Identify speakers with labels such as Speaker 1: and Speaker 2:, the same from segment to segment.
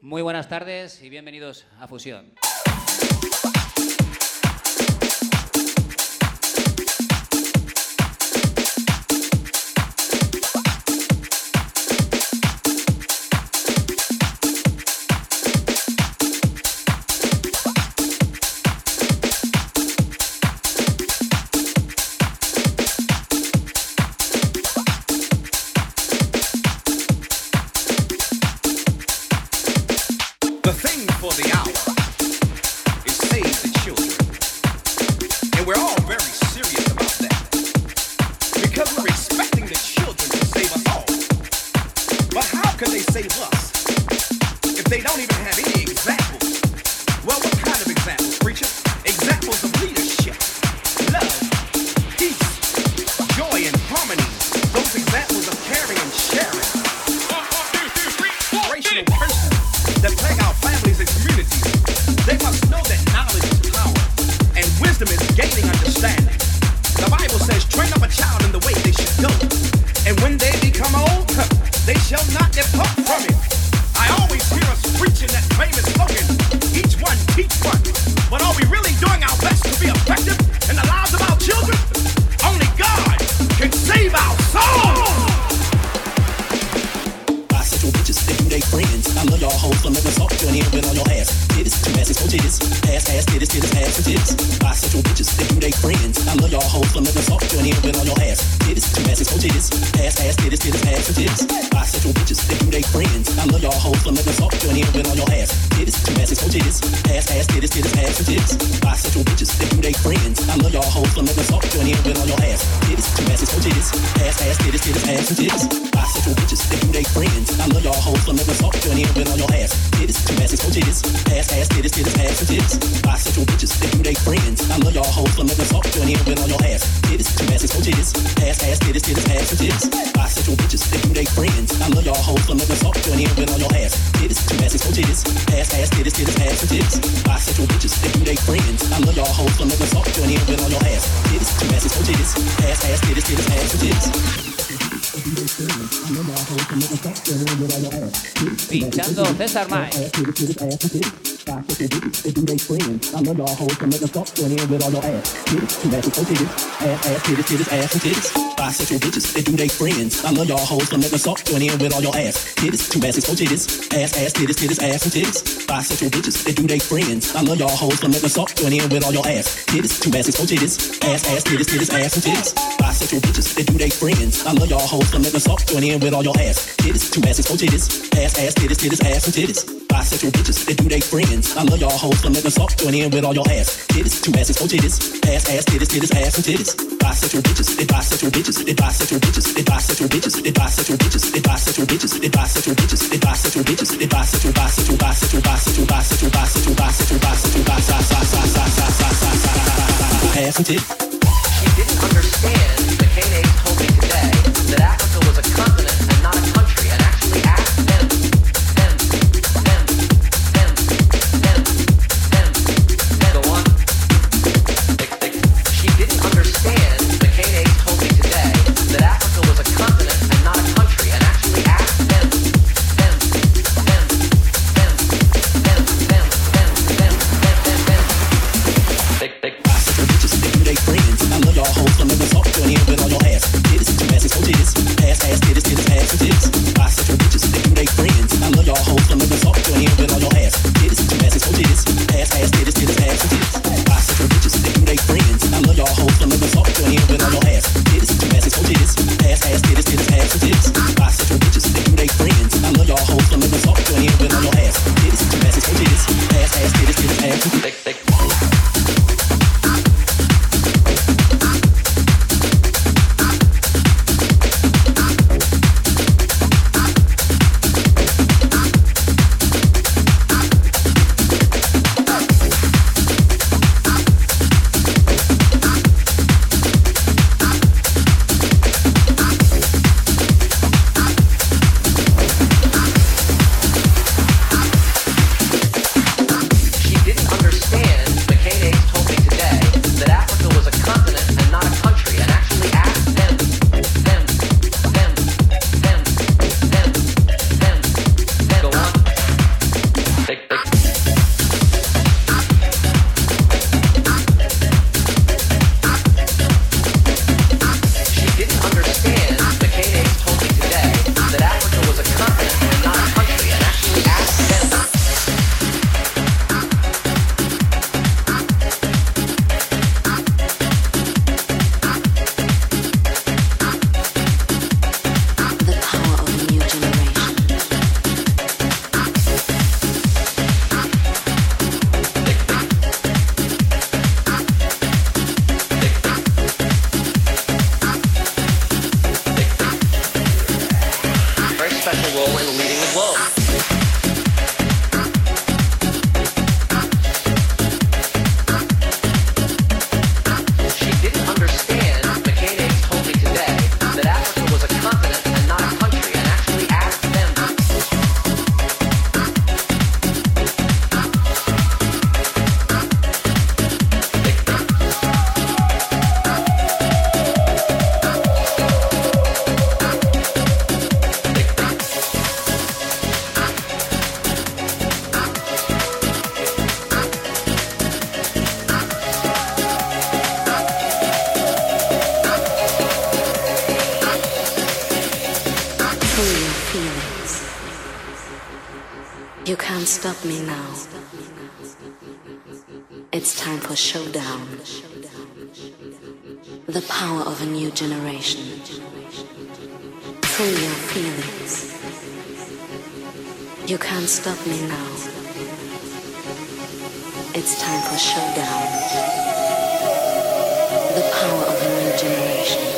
Speaker 1: Muy buenas tardes y bienvenidos a Fusión.
Speaker 2: Titties, two asses, four titties. Ass, ass, titties, titties, ass, and titties. Bisexual bitches, they do they friends. I love y'all hoes, come let me suck join in with all your ass. Titties, two asses, four titties. Ass, ass, titties, titties, ass, and titties. Bisexual bitches, they do they friends. I love y'all hoes, come let me suck let me suck join in with all your ass. Titties, two asses, four titties. Ass, ass, titties, titties, ass, and titties with your bitches that do they friends. I love y'all hoes for letting us all join in with all your ass. Titties, two asses, four titties. Ass, ass, titties, titties, ass, and titties. Bisexual bitches, they bisexual bitches, they bisexual bitches, they bisexual bitches, they bisexual bitches, they bisexual bitches, they bisexual bitches, they bisexual bitches, they bisexual, bisexual, bisexual, bisexual, bisexual, bisexual, bisexual, bisexual, bisexual, bisexual, ass and titties.
Speaker 3: She didn't understand the K-Nate's You can't stop me now. It's time for showdown. The power of a
Speaker 2: new generation.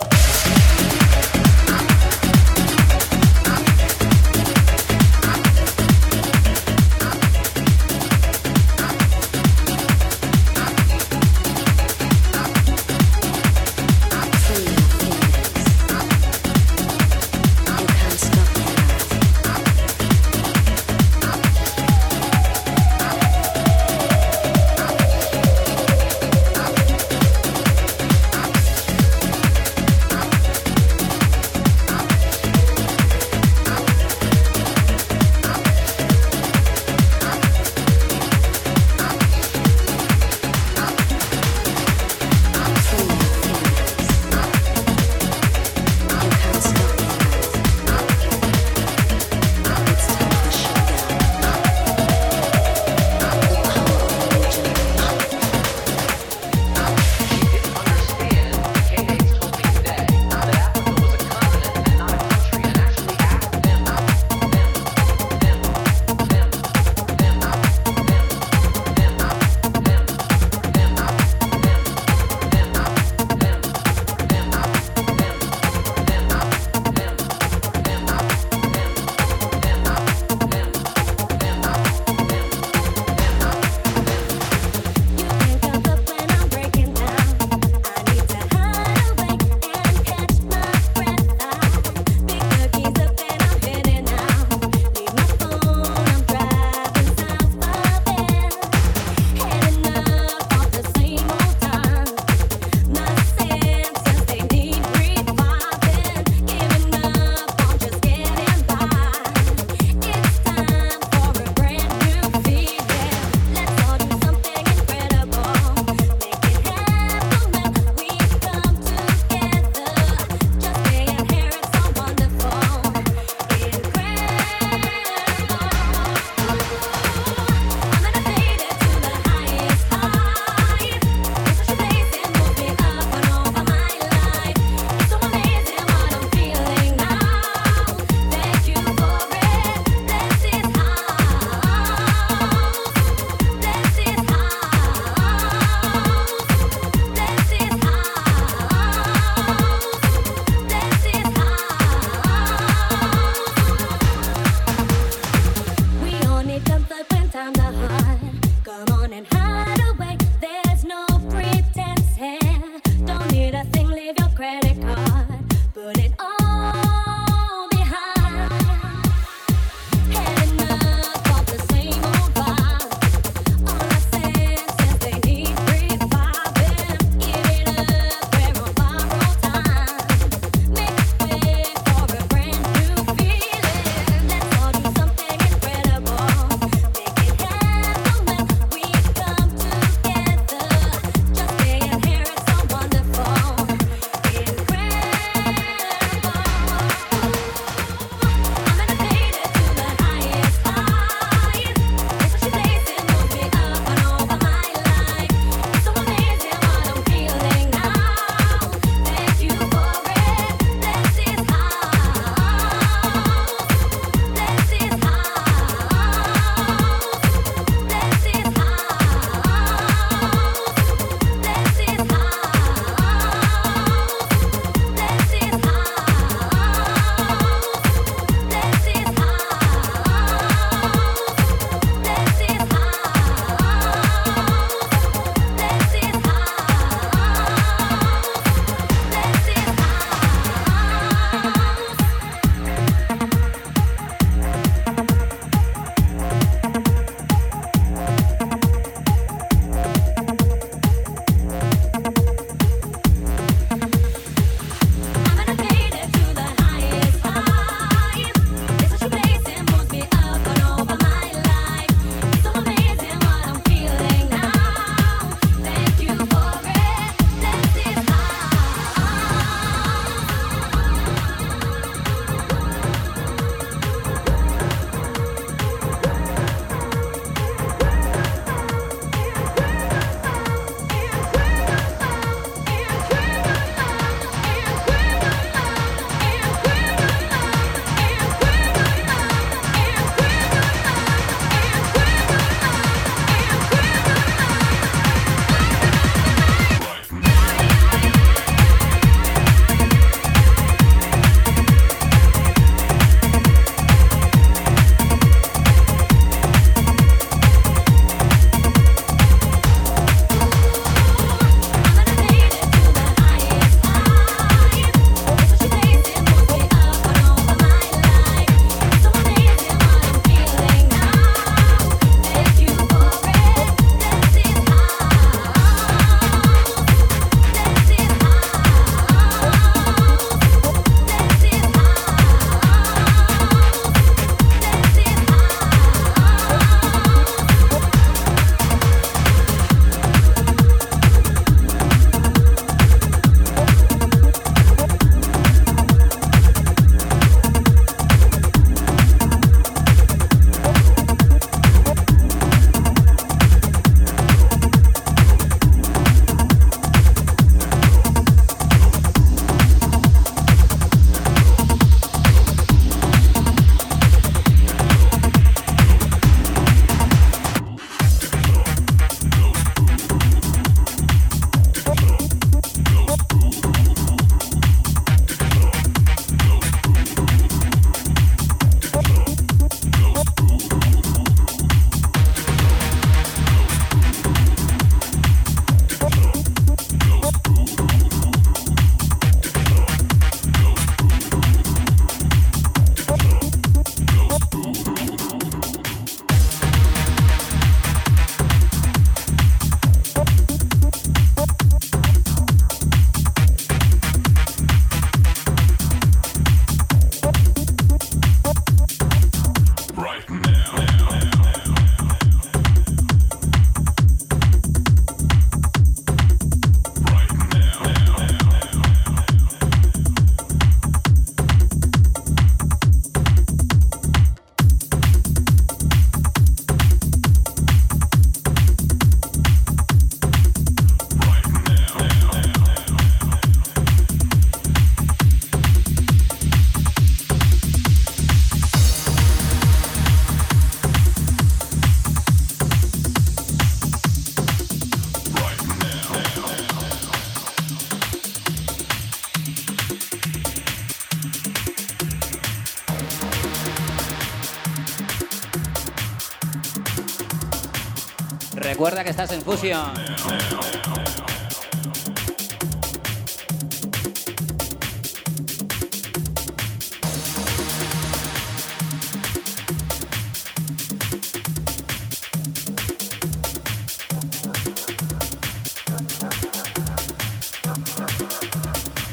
Speaker 4: Recuerda que estás en Fusion.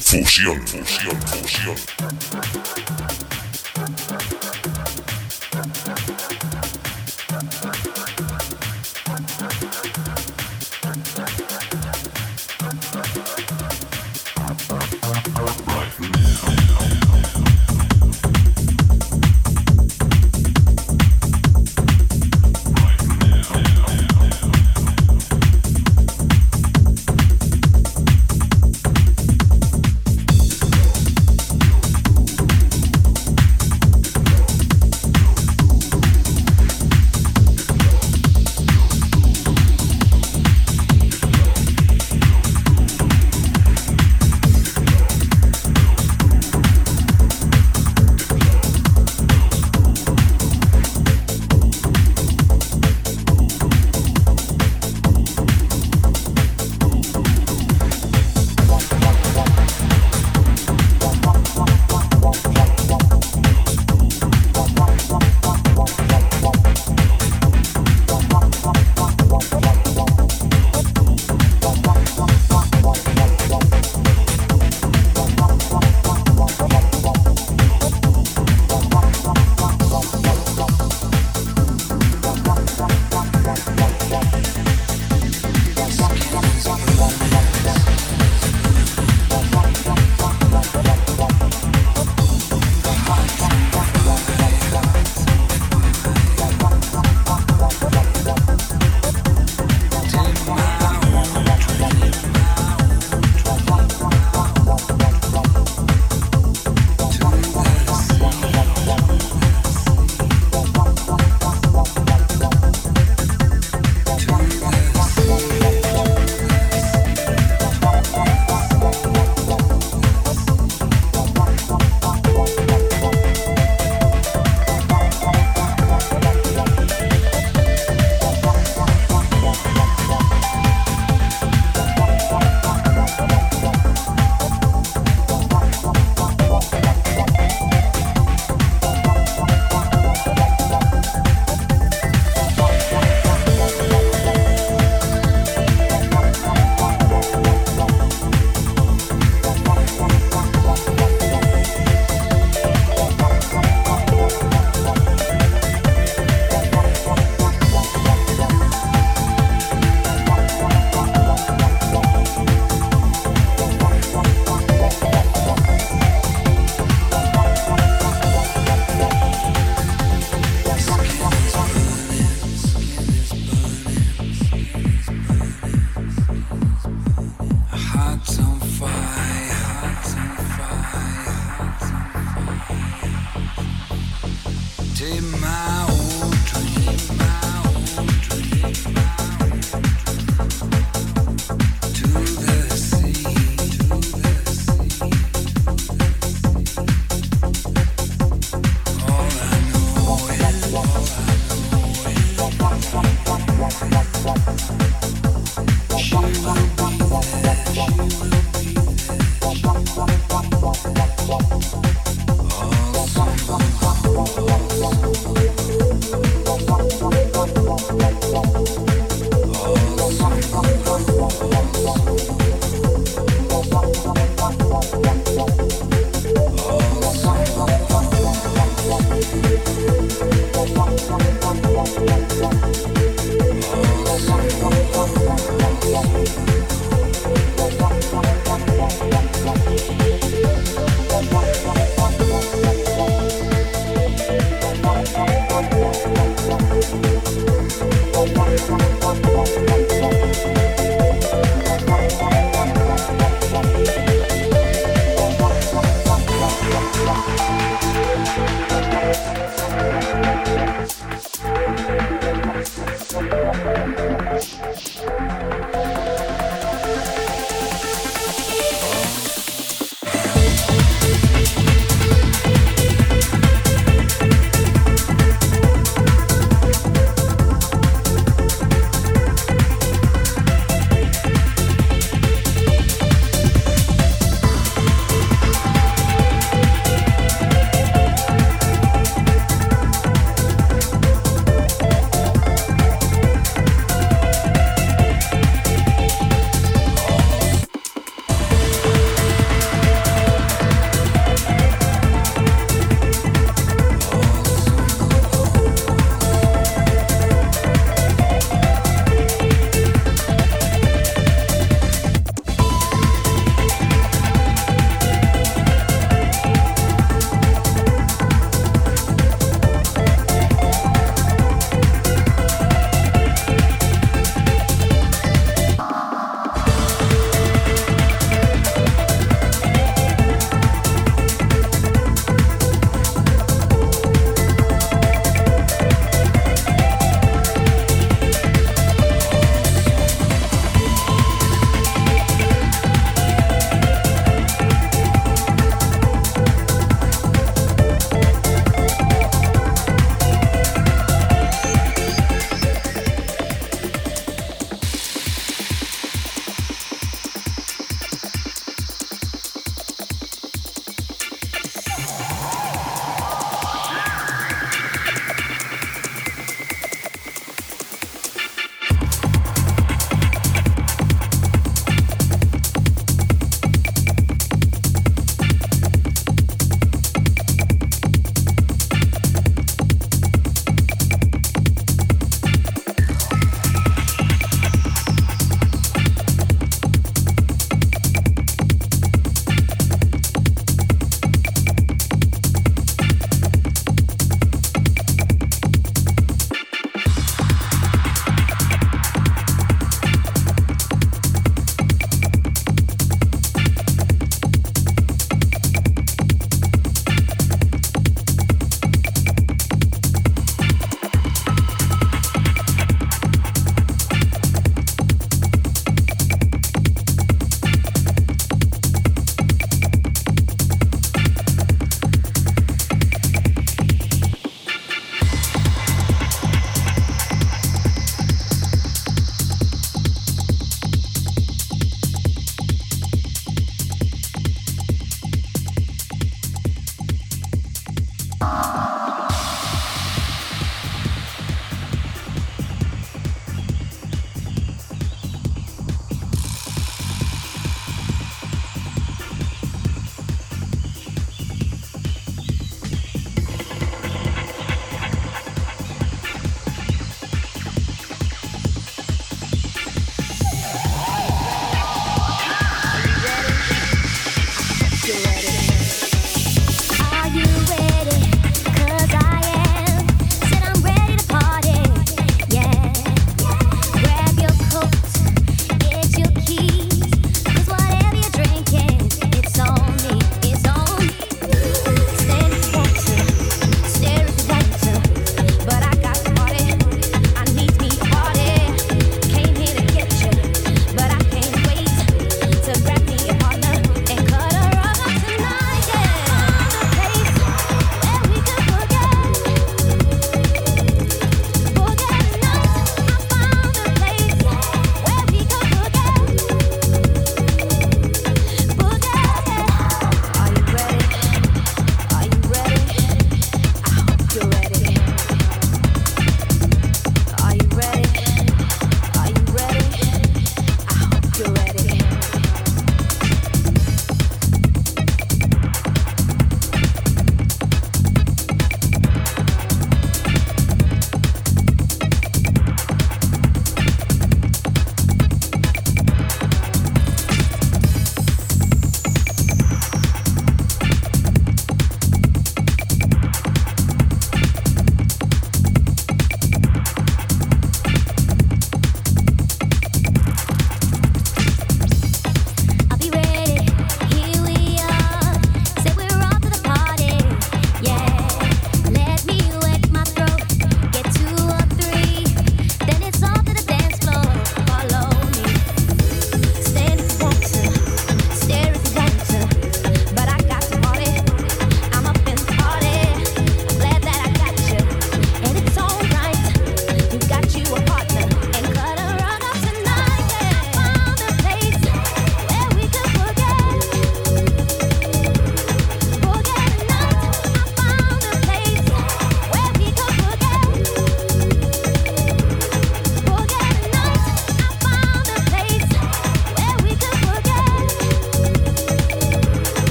Speaker 5: Fusión, fusión, fusión.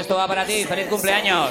Speaker 4: Esto va para ti. ¡Feliz cumpleaños!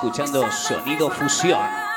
Speaker 6: Escuchando Sonido Fusión.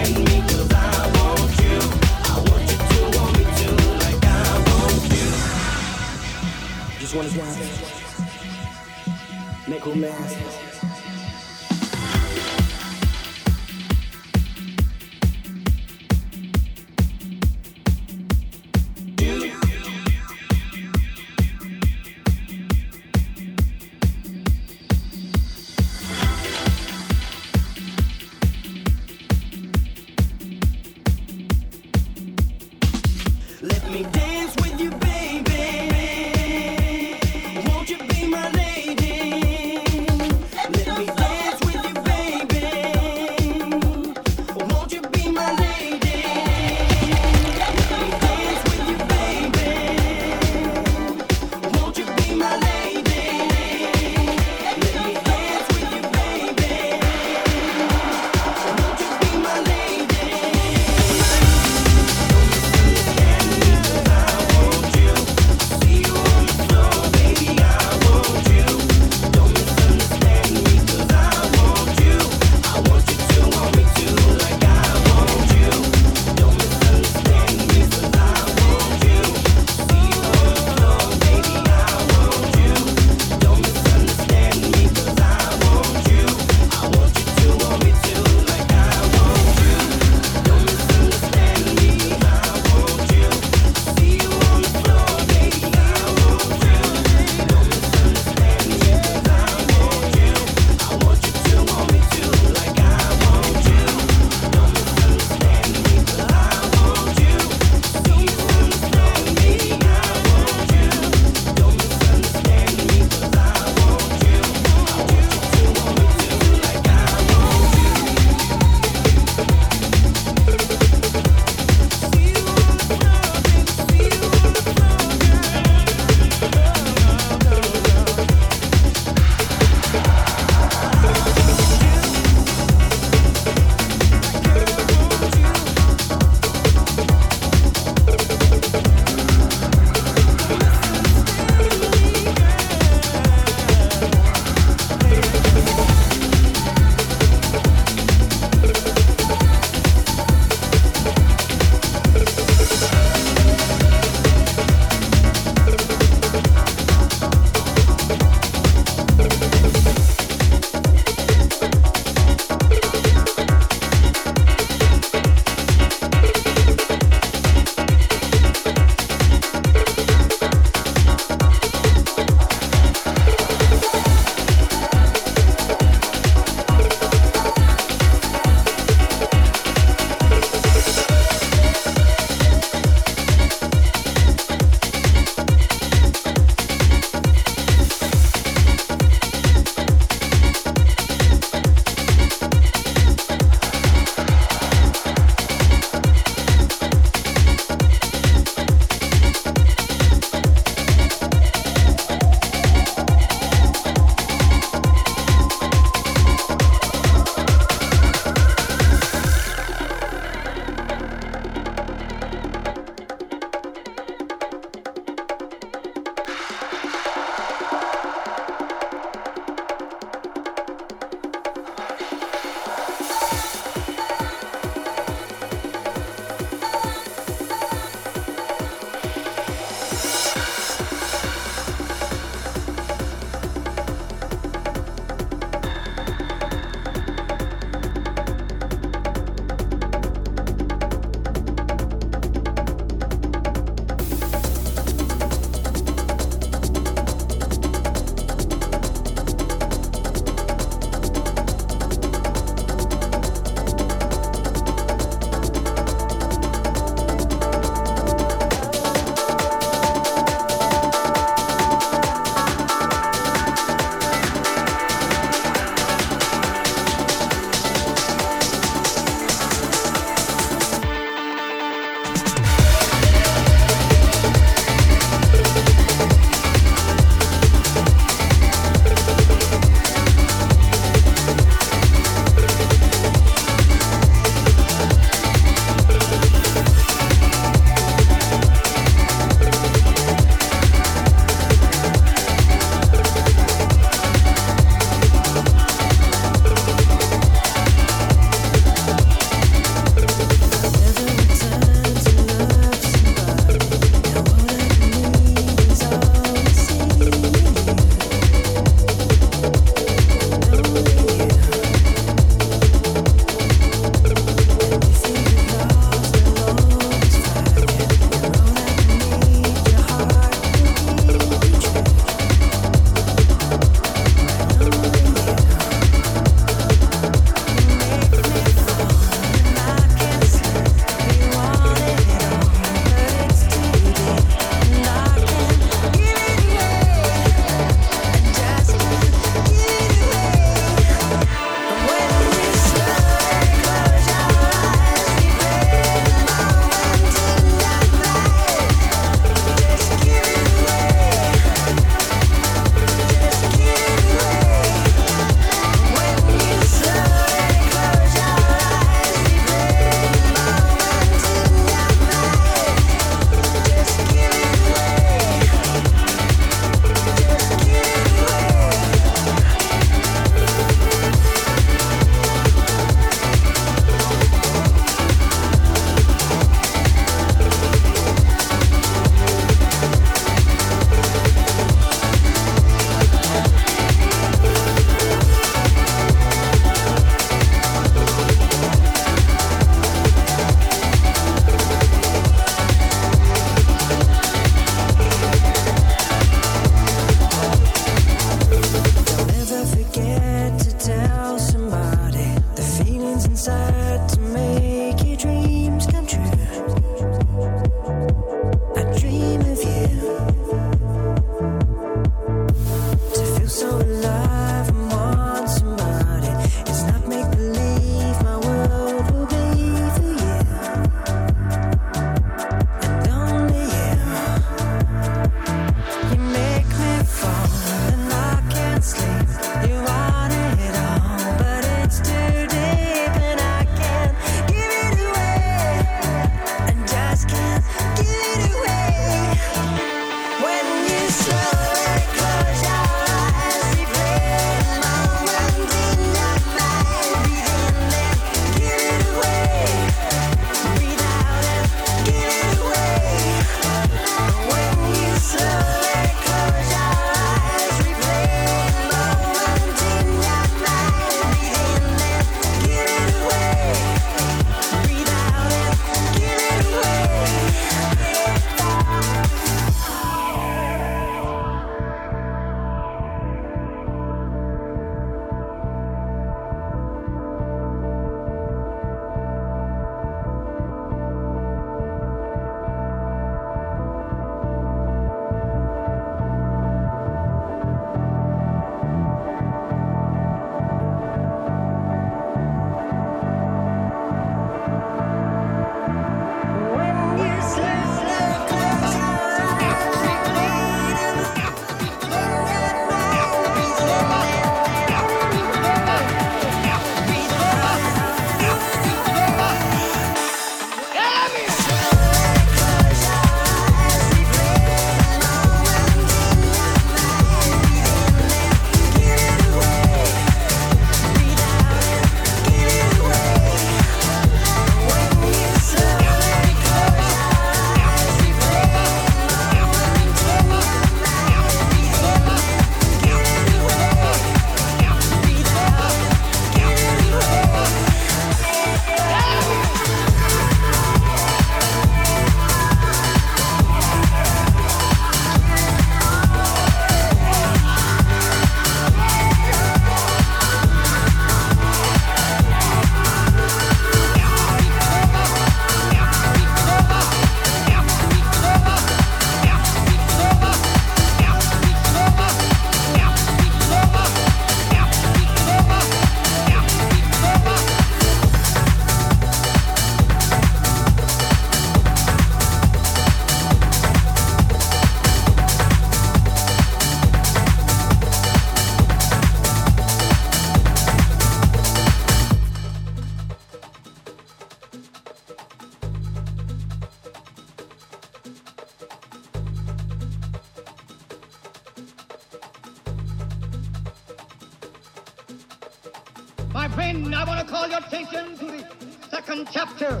Speaker 7: Your attention to the second chapter,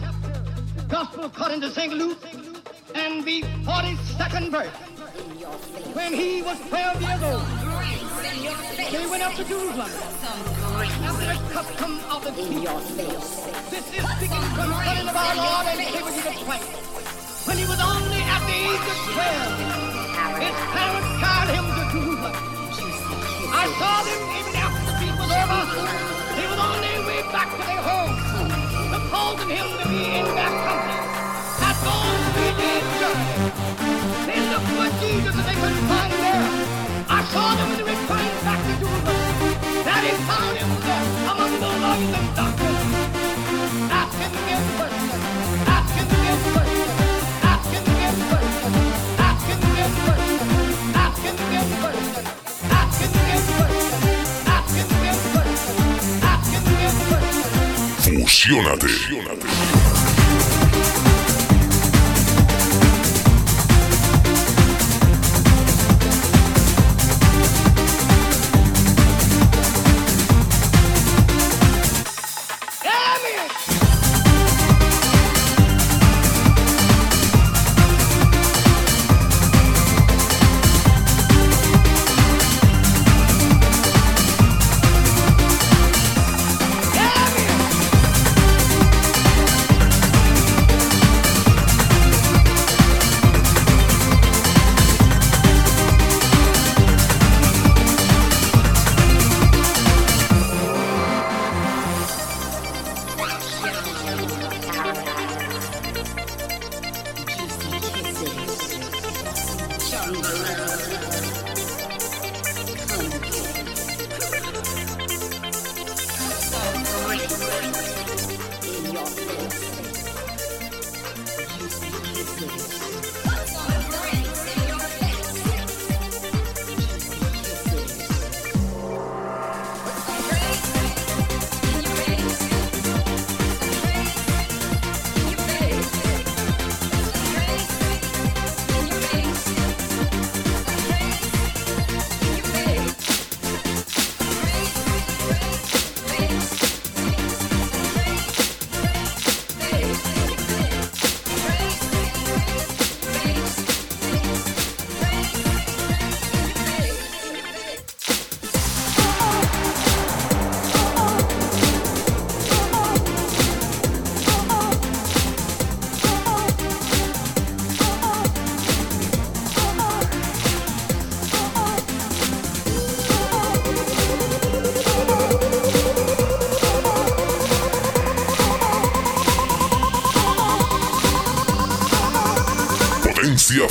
Speaker 7: Gospel according to St. Luke, and the 42nd verse. When he was 12 years old, they went up to Jerusalem after the custom of the people. This is speaking concerning of our Lord and Savior Jesus Christ. When he was only at the age of 12, his parents carried him to Jerusalem. I saw them even after the feast was over back to their homes. The Colton Hills to be in their country. That's all we did journey. They looked for Jesus and they couldn't find there. I saw them in they returned back to Jerusalem. That is how it was among the lawyers and doctors.
Speaker 8: Emocionate.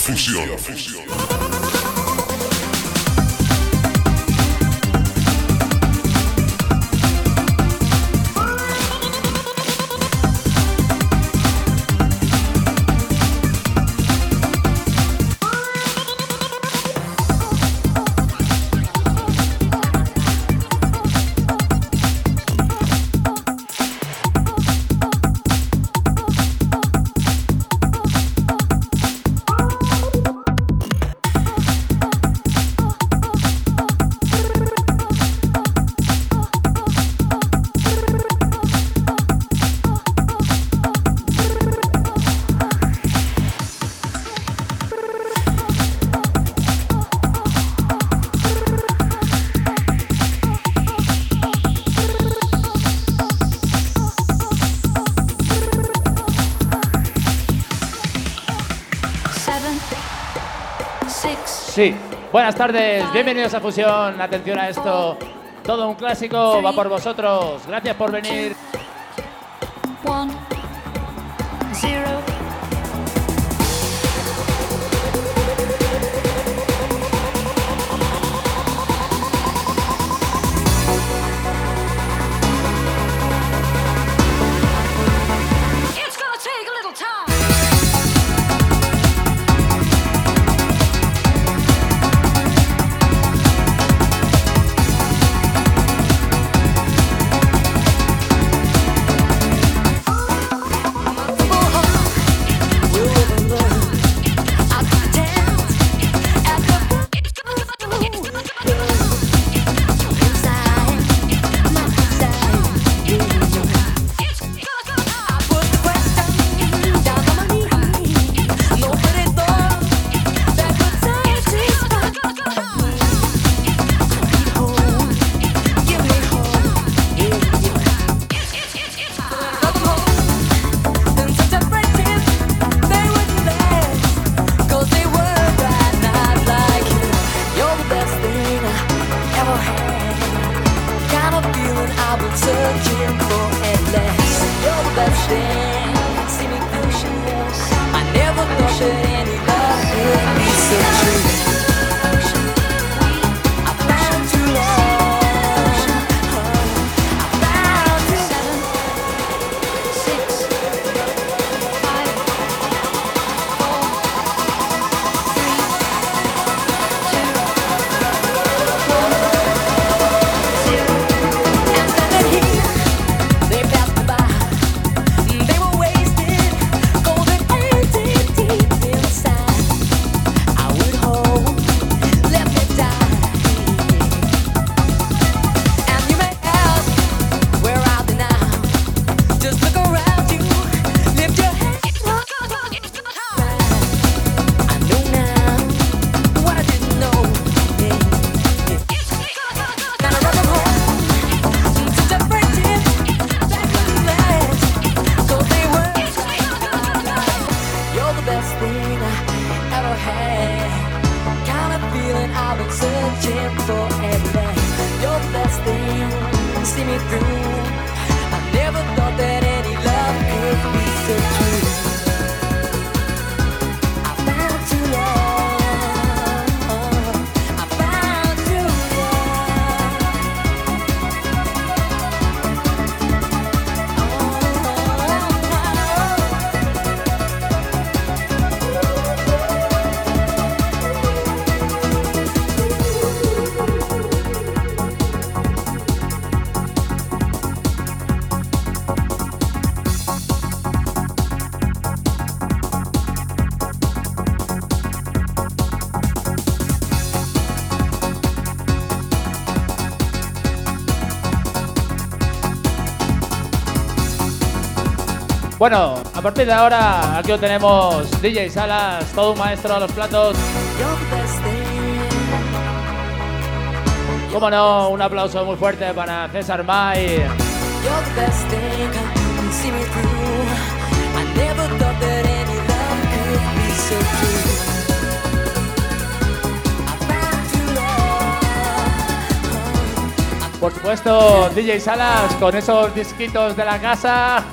Speaker 8: Fusión.
Speaker 9: Fusión.
Speaker 10: Sí. Buenas tardes, bienvenidos a Fusión. Atención a esto. Todo un clásico va por vosotros. Gracias por venir.
Speaker 11: Bueno, a partir de ahora aquí lo tenemos DJ Salas, todo un maestro a los platos. Como no, un aplauso muy fuerte para César May. Por supuesto, DJ Salas con esos disquitos de la casa.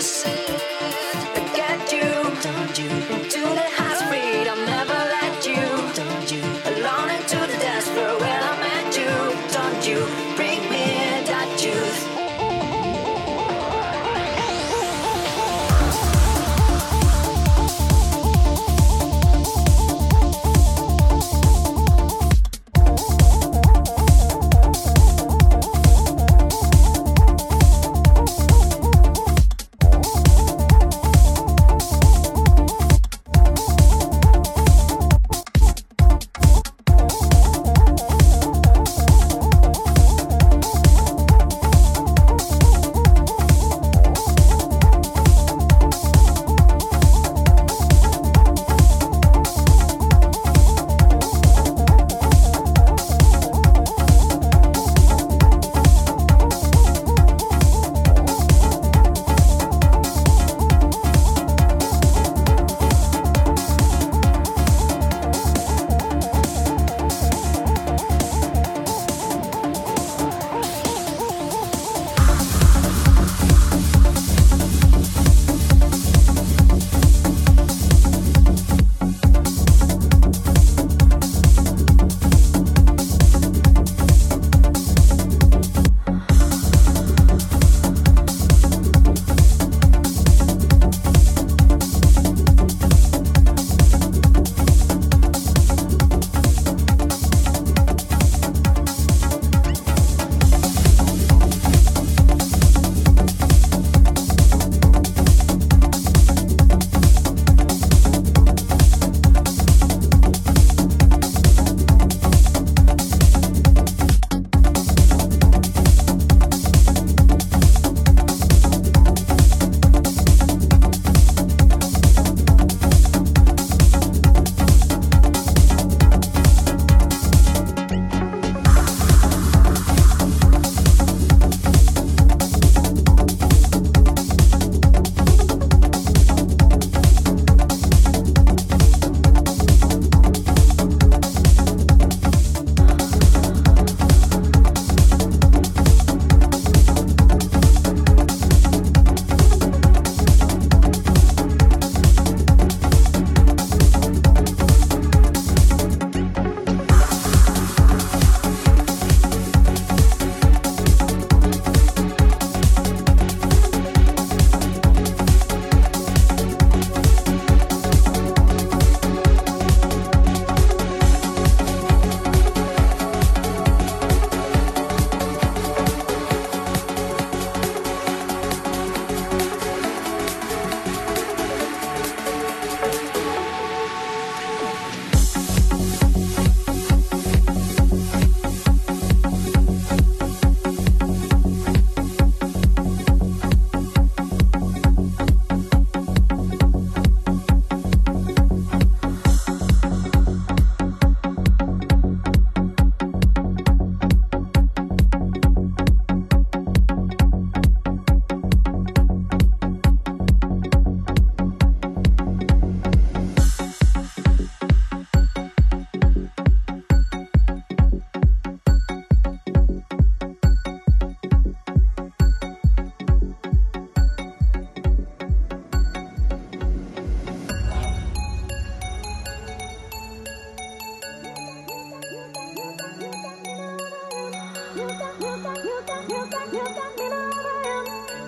Speaker 6: Just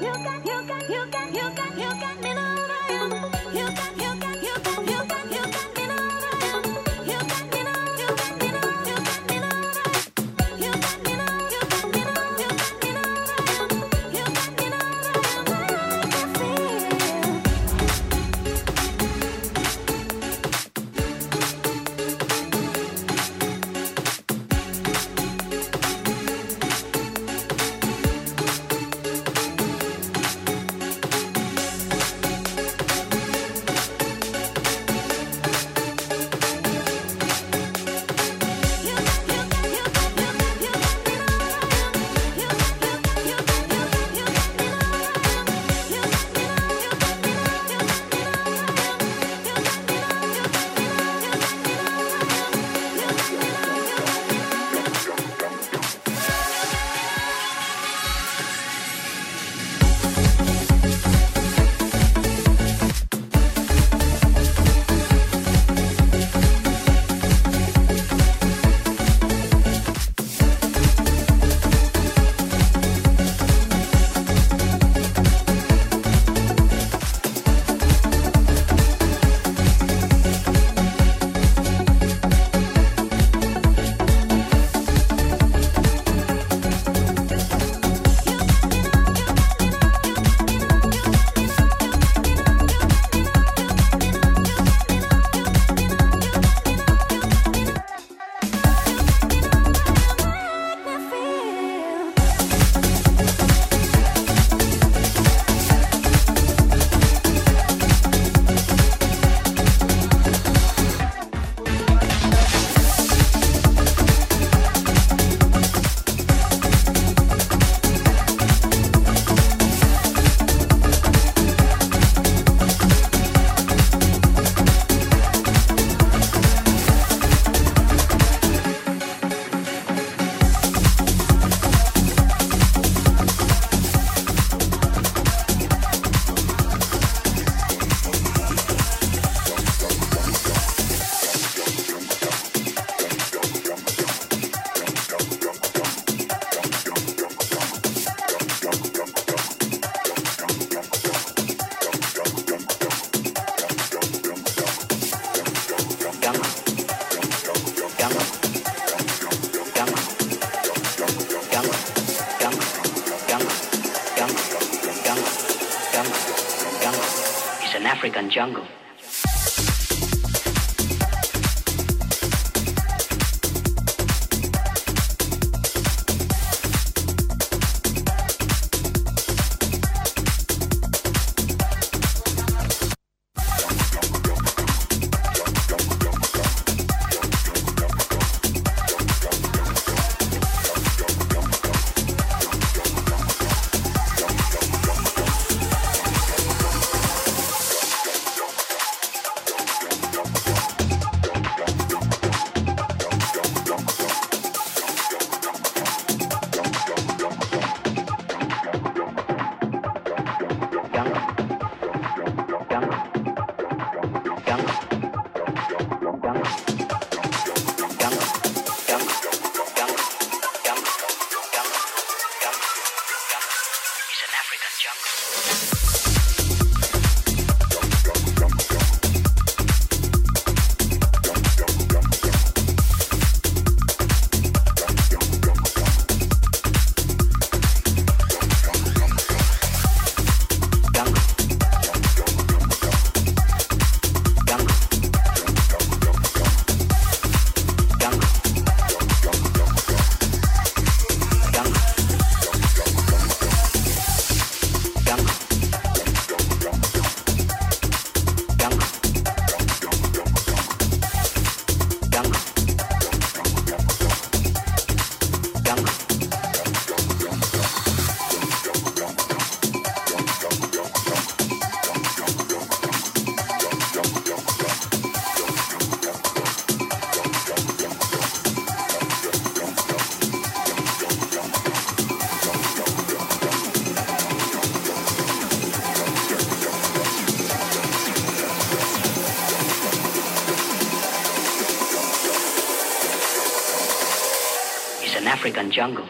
Speaker 9: It's jungle. Jungle.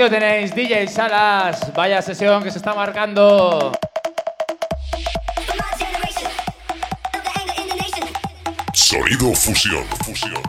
Speaker 10: Aquí lo tenéis, DJ Salas. Vaya sesión que se está marcando.
Speaker 9: Sonido fusión. Fusión.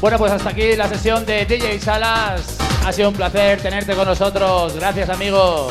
Speaker 10: Bueno, pues hasta aquí la sesión de DJ Salas. Ha sido un placer tenerte con nosotros. Gracias, amigo.